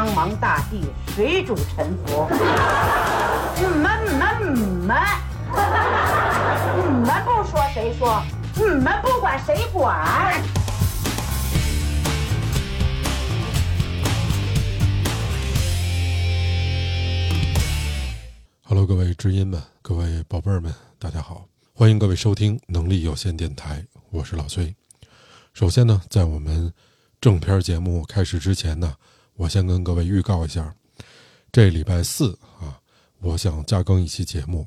苍茫大地，谁主沉浮。你们你们你们，你们不说谁说？你们不管谁管？Hello，各位知音们，各位宝贝儿们，大家好，欢迎各位收听能力有限电台，我是老崔。首先呢，在我们正片节目开始之前呢，我先跟各位预告一下，这礼拜四啊，我想加更一期节目，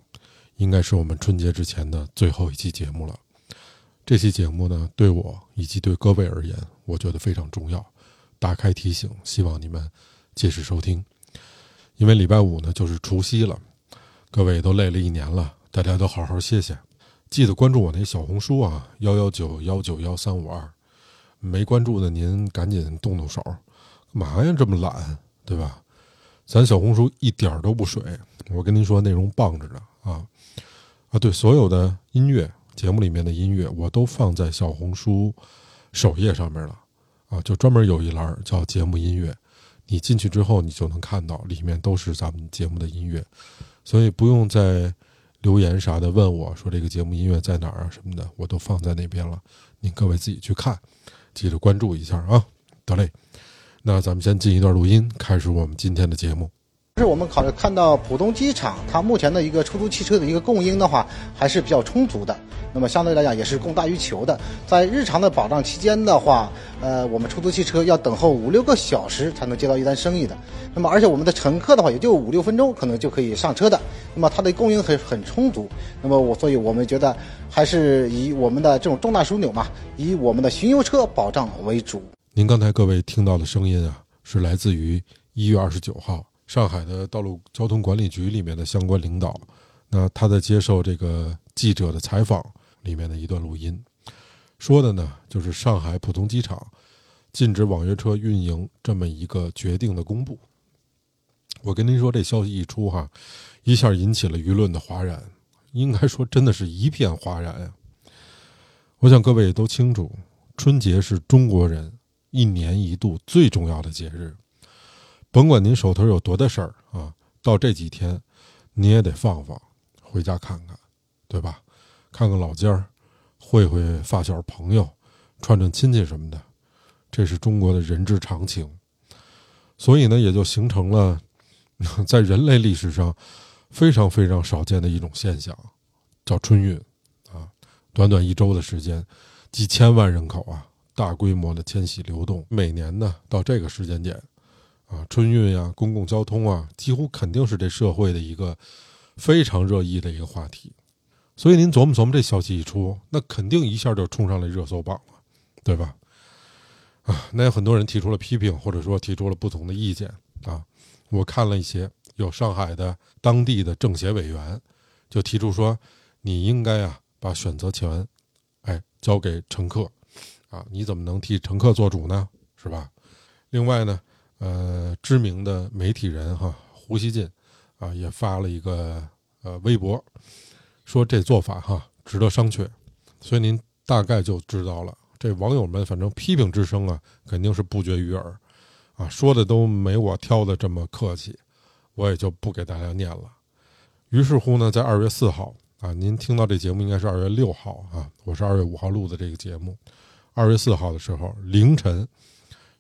应该是我们春节之前的最后一期节目了。这期节目呢，对我以及对各位而言，我觉得非常重要，打开提醒，希望你们届时收听。因为礼拜五呢就是除夕了，各位都累了一年了，大家都好好歇歇。记得关注我那小红书啊，幺幺九幺九幺三五二。没关注的您赶紧动动手，嘛呀这么懒，对吧？咱小红书一点都不水，我跟您说内容棒着呢啊啊！对，所有的音乐节目里面的音乐我都放在小红书首页上面了啊，就专门有一栏叫节目音乐，你进去之后你就能看到里面都是咱们节目的音乐，所以不用再留言啥的问我说这个节目音乐在哪儿啊什么的，我都放在那边了，您各位自己去看。记得关注一下啊！得嘞，那咱们先进一段录音，开始我们今天的节目。是我们考虑看到浦东机场，它目前的一个出租汽车的一个供应的话，还是比较充足的。那么相对来讲也是供大于求的。在日常的保障期间的话，呃，我们出租汽车要等候五六个小时才能接到一单生意的。那么而且我们的乘客的话，也就五六分钟可能就可以上车的。那么它的供应很很充足。那么我所以我们觉得还是以我们的这种重大枢纽嘛，以我们的巡游车保障为主。您刚才各位听到的声音啊，是来自于一月二十九号。上海的道路交通管理局里面的相关领导，那他在接受这个记者的采访里面的一段录音，说的呢就是上海浦东机场禁止网约车运营这么一个决定的公布。我跟您说，这消息一出哈，一下引起了舆论的哗然，应该说真的是一片哗然呀。我想各位也都清楚，春节是中国人一年一度最重要的节日。甭管您手头有多大事儿啊，到这几天，你也得放放，回家看看，对吧？看看老家儿，会会发小朋友，串串亲戚什么的，这是中国的人之常情。所以呢，也就形成了 在人类历史上非常非常少见的一种现象，叫春运啊。短短一周的时间，几千万人口啊，大规模的迁徙流动，每年呢到这个时间点。啊，春运呀，公共交通啊，几乎肯定是这社会的一个非常热议的一个话题。所以您琢磨琢磨，这消息一出，那肯定一下就冲上了热搜榜了，对吧？啊，那有很多人提出了批评，或者说提出了不同的意见啊。我看了一些，有上海的当地的政协委员就提出说，你应该啊把选择权，哎，交给乘客，啊，你怎么能替乘客做主呢？是吧？另外呢？呃，知名的媒体人哈胡锡进，啊，也发了一个呃微博，说这做法哈值得商榷，所以您大概就知道了，这网友们反正批评之声啊肯定是不绝于耳，啊，说的都没我挑的这么客气，我也就不给大家念了。于是乎呢，在二月四号啊，您听到这节目应该是二月六号啊，我是二月五号录的这个节目，二月四号的时候凌晨，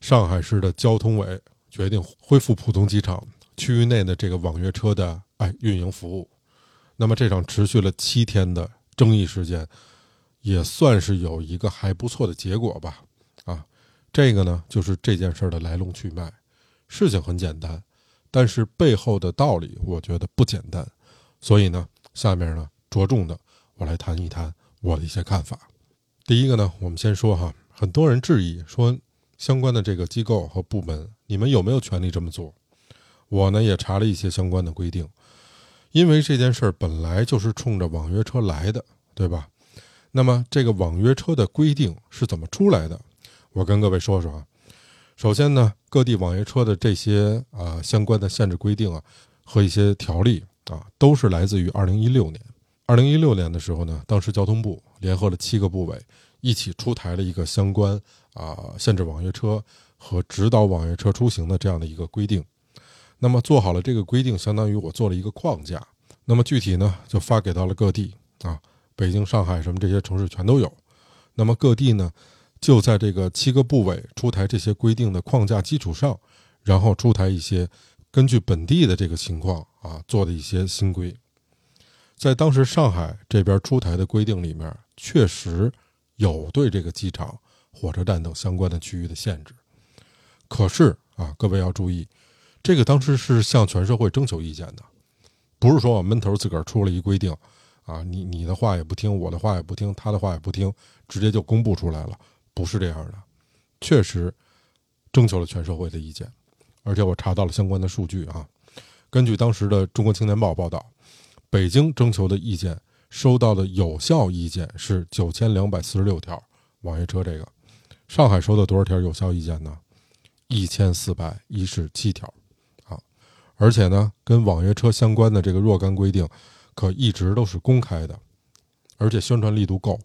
上海市的交通委。决定恢复浦东机场区域内的这个网约车的哎运营服务，那么这场持续了七天的争议事件，也算是有一个还不错的结果吧。啊，这个呢就是这件事的来龙去脉。事情很简单，但是背后的道理我觉得不简单。所以呢，下面呢着重的我来谈一谈我的一些看法。第一个呢，我们先说哈，很多人质疑说。相关的这个机构和部门，你们有没有权利这么做？我呢也查了一些相关的规定，因为这件事儿本来就是冲着网约车来的，对吧？那么这个网约车的规定是怎么出来的？我跟各位说说啊。首先呢，各地网约车的这些啊相关的限制规定啊和一些条例啊，都是来自于二零一六年。二零一六年的时候呢，当时交通部联合了七个部委一起出台了一个相关。啊，限制网约车和指导网约车出行的这样的一个规定。那么做好了这个规定，相当于我做了一个框架。那么具体呢，就发给到了各地啊，北京、上海什么这些城市全都有。那么各地呢，就在这个七个部委出台这些规定的框架基础上，然后出台一些根据本地的这个情况啊做的一些新规。在当时上海这边出台的规定里面，确实有对这个机场、火车站等相关的区域的限制。可是啊，各位要注意，这个当时是向全社会征求意见的，不是说我闷头自个儿出了一规定，啊，你你的话也不听，我的话也不听，他的话也不听，直接就公布出来了，不是这样的。确实征求了全社会的意见，而且我查到了相关的数据啊。根据当时的《中国青年报》报道。北京征求的意见收到的有效意见是九千两百四十六条，网约车这个，上海收到多少条有效意见呢？一千四百一十七条，啊，而且呢，跟网约车相关的这个若干规定，可一直都是公开的，而且宣传力度够，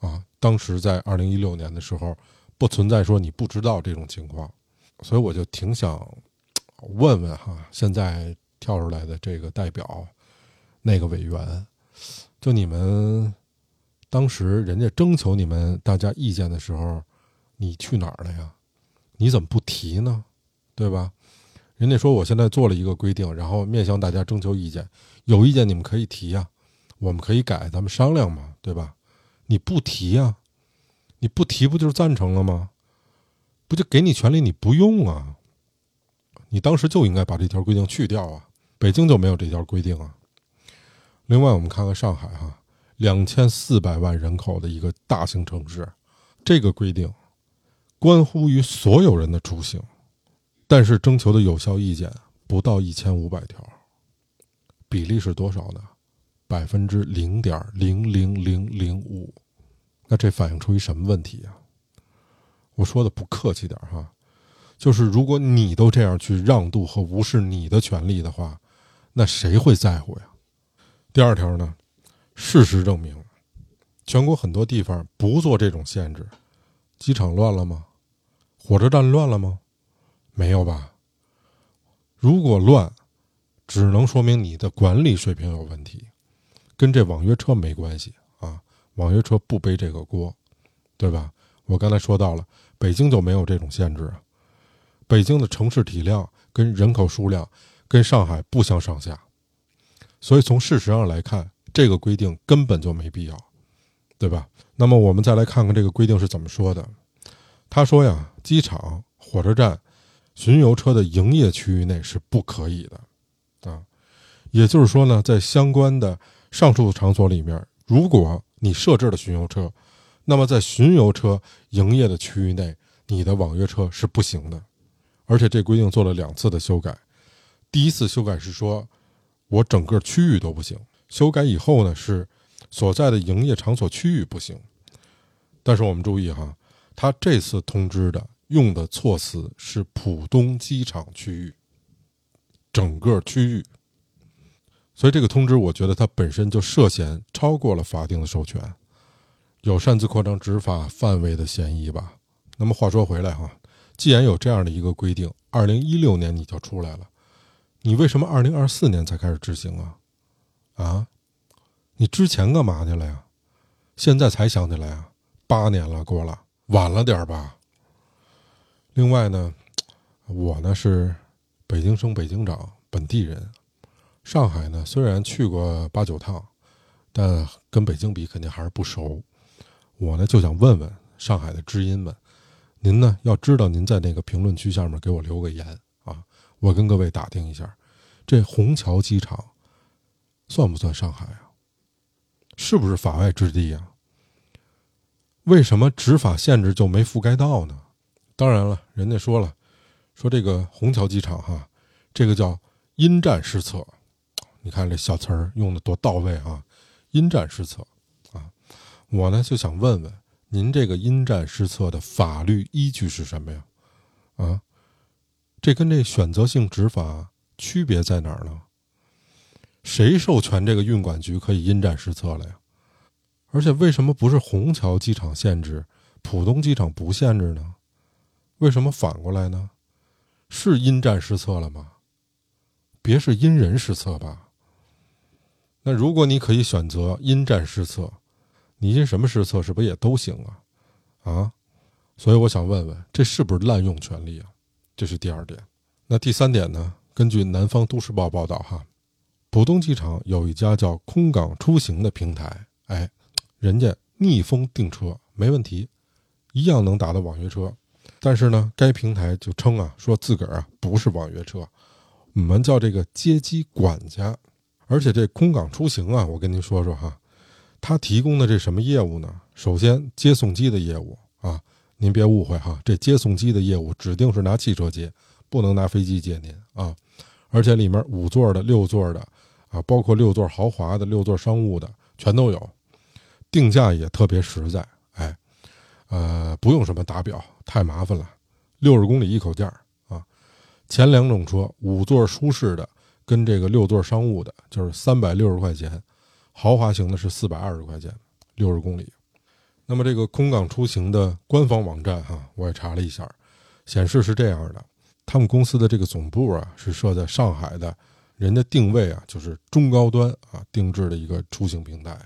啊，当时在二零一六年的时候，不存在说你不知道这种情况，所以我就挺想问问哈，现在跳出来的这个代表。那个委员，就你们当时人家征求你们大家意见的时候，你去哪儿了呀？你怎么不提呢？对吧？人家说我现在做了一个规定，然后面向大家征求意见，有意见你们可以提呀，我们可以改，咱们商量嘛，对吧？你不提呀？你不提不就是赞成了吗？不就给你权利你不用啊？你当时就应该把这条规定去掉啊！北京就没有这条规定啊！另外，我们看看上海哈，两千四百万人口的一个大型城市，这个规定关乎于所有人的出行，但是征求的有效意见不到一千五百条，比例是多少呢？百分之零点零零零零五。那这反映出一什么问题啊？我说的不客气点哈，就是如果你都这样去让渡和无视你的权利的话，那谁会在乎呀？第二条呢，事实证明，全国很多地方不做这种限制，机场乱了吗？火车站乱了吗？没有吧。如果乱，只能说明你的管理水平有问题，跟这网约车没关系啊。网约车不背这个锅，对吧？我刚才说到了，北京就没有这种限制。北京的城市体量跟人口数量跟上海不相上下。所以从事实上来看，这个规定根本就没必要，对吧？那么我们再来看看这个规定是怎么说的。他说呀，机场、火车站、巡游车的营业区域内是不可以的，啊，也就是说呢，在相关的上述场所里面，如果你设置了巡游车，那么在巡游车营业的区域内，你的网约车是不行的。而且这规定做了两次的修改，第一次修改是说。我整个区域都不行。修改以后呢，是所在的营业场所区域不行。但是我们注意哈，他这次通知的用的措辞是浦东机场区域，整个区域。所以这个通知，我觉得它本身就涉嫌超过了法定的授权，有擅自扩张执法范围的嫌疑吧。那么话说回来哈，既然有这样的一个规定，二零一六年你就出来了。你为什么二零二四年才开始执行啊？啊，你之前干嘛去了呀？现在才想起来啊？八年了过了，晚了点吧？另外呢，我呢是北京生北京长，本地人。上海呢虽然去过八九趟，但跟北京比肯定还是不熟。我呢就想问问上海的知音们，您呢要知道您在那个评论区下面给我留个言。我跟各位打听一下，这虹桥机场算不算上海啊？是不是法外之地啊？为什么执法限制就没覆盖到呢？当然了，人家说了，说这个虹桥机场哈，这个叫因战施策。你看这小词儿用的多到位啊！因战施策啊！我呢就想问问您，这个因战施策的法律依据是什么呀？啊？这跟这选择性执法区别在哪儿呢？谁授权这个运管局可以因战施策了呀？而且为什么不是虹桥机场限制，浦东机场不限制呢？为什么反过来呢？是因战失策了吗？别是因人失策吧？那如果你可以选择因战失策，你因什么失策是不是也都行啊？啊？所以我想问问，这是不是滥用权力啊？这是第二点。那第三点呢？根据南方都市报报道，哈，浦东机场有一家叫空港出行的平台，哎，人家逆风订车没问题，一样能打到网约车。但是呢，该平台就称啊，说自个儿啊不是网约车，我们叫这个接机管家。而且这空港出行啊，我跟您说说哈，他提供的这什么业务呢？首先接送机的业务啊，您别误会哈，这接送机的业务指定是拿汽车接，不能拿飞机接您啊。而且里面五座的、六座的啊，包括六座豪华的、六座商务的全都有，定价也特别实在，哎，呃，不用什么打表，太麻烦了，六十公里一口价啊。前两种车五座舒适的。跟这个六座商务的，就是三百六十块钱，豪华型的是四百二十块钱，六十公里。那么这个空港出行的官方网站哈，我也查了一下，显示是这样的：他们公司的这个总部啊是设在上海的，人家定位啊就是中高端啊定制的一个出行平台。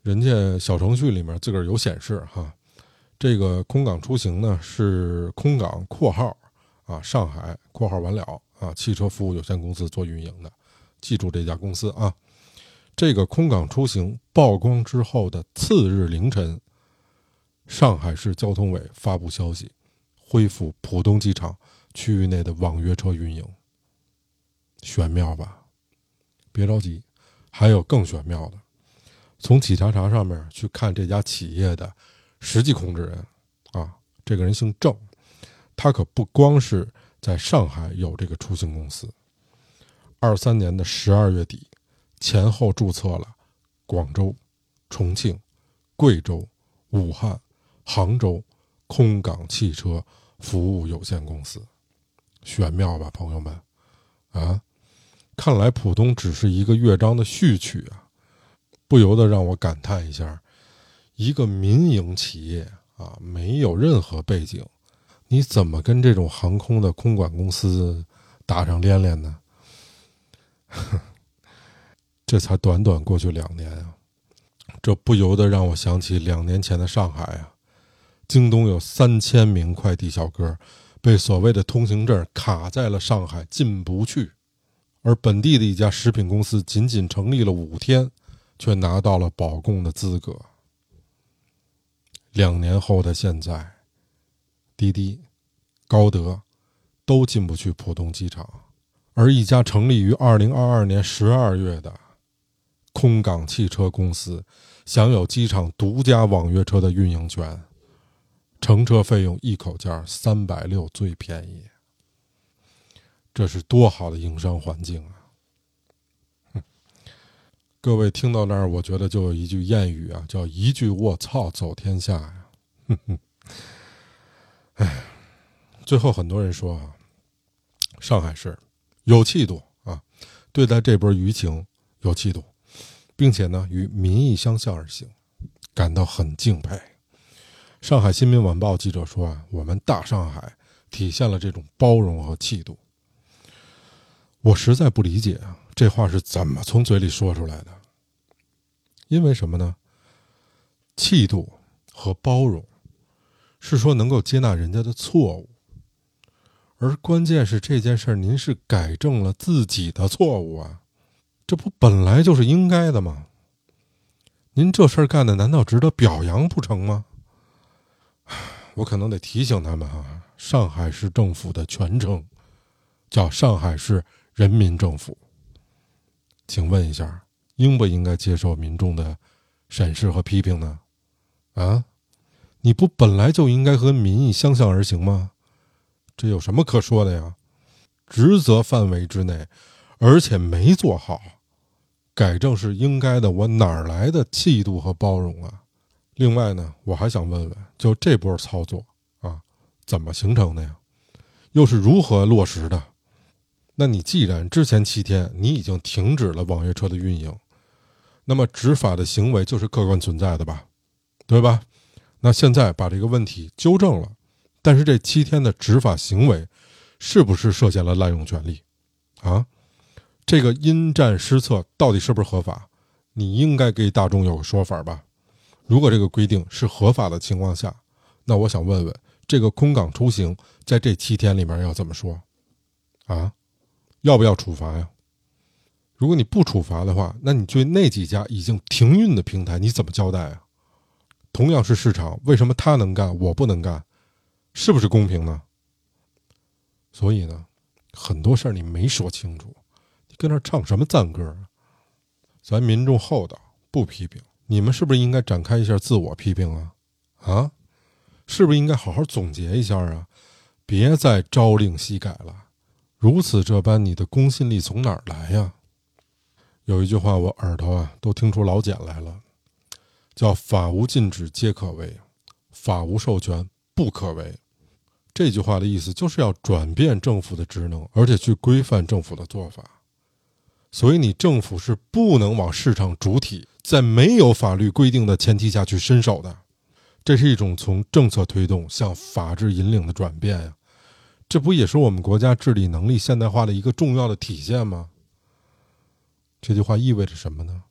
人家小程序里面自个儿有显示哈，这个空港出行呢是空港（括号啊上海括号完了）。啊，汽车服务有限公司做运营的，记住这家公司啊。这个空港出行曝光之后的次日凌晨，上海市交通委发布消息，恢复浦东机场区域内的网约车运营。玄妙吧？别着急，还有更玄妙的。从企查查上面去看这家企业的实际控制人啊，这个人姓郑，他可不光是。在上海有这个出行公司。二三年的十二月底，前后注册了广州、重庆、贵州、武汉、杭州空港汽车服务有限公司。玄妙吧，朋友们？啊，看来浦东只是一个乐章的序曲啊，不由得让我感叹一下：一个民营企业啊，没有任何背景。你怎么跟这种航空的空管公司打上连连呢？这才短短过去两年啊，这不由得让我想起两年前的上海啊，京东有三千名快递小哥被所谓的通行证卡在了上海进不去，而本地的一家食品公司仅仅成立了五天，却拿到了保供的资格。两年后的现在。滴滴、高德都进不去浦东机场，而一家成立于二零二二年十二月的空港汽车公司，享有机场独家网约车的运营权，乘车费用一口价三百六最便宜，这是多好的营商环境啊！各位听到那儿，我觉得就有一句谚语啊，叫“一句卧槽走天下”呀！哼哼。哎，最后很多人说啊，上海市有气度啊，对待这波舆情有气度，并且呢与民意相向而行，感到很敬佩。上海新民晚报记者说啊，我们大上海体现了这种包容和气度。我实在不理解啊，这话是怎么从嘴里说出来的？因为什么呢？气度和包容。是说能够接纳人家的错误，而关键是这件事儿，您是改正了自己的错误啊，这不本来就是应该的吗？您这事儿干的难道值得表扬不成吗？我可能得提醒他们啊，上海市政府的全称叫上海市人民政府，请问一下，应不应该接受民众的审视和批评呢？啊？你不本来就应该和民意相向而行吗？这有什么可说的呀？职责范围之内，而且没做好，改正是应该的。我哪来的气度和包容啊？另外呢，我还想问问，就这波操作啊，怎么形成的呀？又是如何落实的？那你既然之前七天你已经停止了网约车的运营，那么执法的行为就是客观存在的吧？对吧？那现在把这个问题纠正了，但是这七天的执法行为，是不是涉嫌了滥用权力？啊，这个因战施策到底是不是合法？你应该给大众有个说法吧。如果这个规定是合法的情况下，那我想问问，这个空港出行在这七天里面要怎么说？啊，要不要处罚呀？如果你不处罚的话，那你对那几家已经停运的平台你怎么交代啊？同样是市场，为什么他能干，我不能干？是不是公平呢？所以呢，很多事儿你没说清楚，你跟那唱什么赞歌啊？咱民众厚道，不批评。你们是不是应该展开一下自我批评啊？啊，是不是应该好好总结一下啊？别再朝令夕改了，如此这般，你的公信力从哪儿来呀？有一句话，我耳朵啊都听出老茧来了，叫“法无禁止皆可为，法无授权不可为”。这句话的意思就是要转变政府的职能，而且去规范政府的做法。所以，你政府是不能往市场主体在没有法律规定的前提下去伸手的。这是一种从政策推动向法治引领的转变呀，这不也是我们国家治理能力现代化的一个重要的体现吗？这句话意味着什么呢？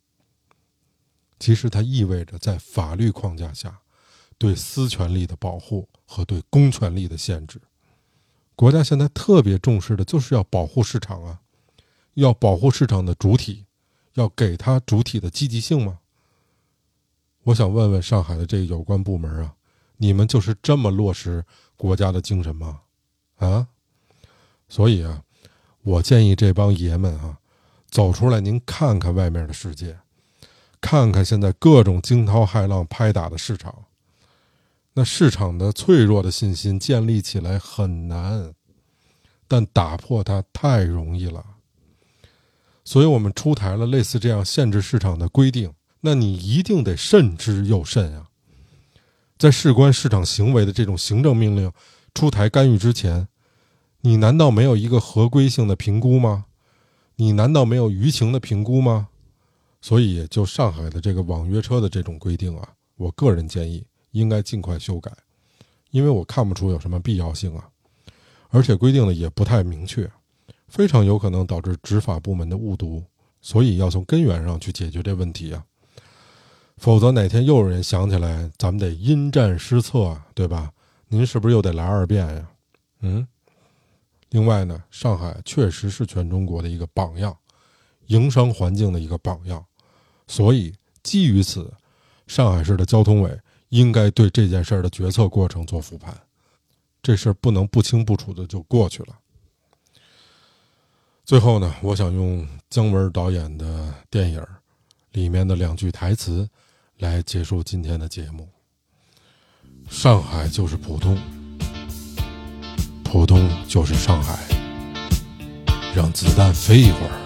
其实它意味着在法律框架下，对私权利的保护和对公权力的限制。国家现在特别重视的就是要保护市场啊，要保护市场的主体，要给它主体的积极性吗？我想问问上海的这有关部门啊，你们就是这么落实国家的精神吗？啊？所以啊，我建议这帮爷们啊。走出来，您看看外面的世界，看看现在各种惊涛骇浪拍打的市场。那市场的脆弱的信心建立起来很难，但打破它太容易了。所以我们出台了类似这样限制市场的规定。那你一定得慎之又慎啊！在事关市场行为的这种行政命令出台干预之前，你难道没有一个合规性的评估吗？你难道没有舆情的评估吗？所以，就上海的这个网约车的这种规定啊，我个人建议应该尽快修改，因为我看不出有什么必要性啊，而且规定的也不太明确，非常有可能导致执法部门的误读，所以要从根源上去解决这问题啊，否则哪天又有人想起来，咱们得因战施策啊，对吧？您是不是又得来二遍呀？嗯。另外呢，上海确实是全中国的一个榜样，营商环境的一个榜样，所以基于此，上海市的交通委应该对这件事儿的决策过程做复盘，这事儿不能不清不楚的就过去了。最后呢，我想用姜文导演的电影里面的两句台词来结束今天的节目：上海就是普通。浦东就是上海，让子弹飞一会儿。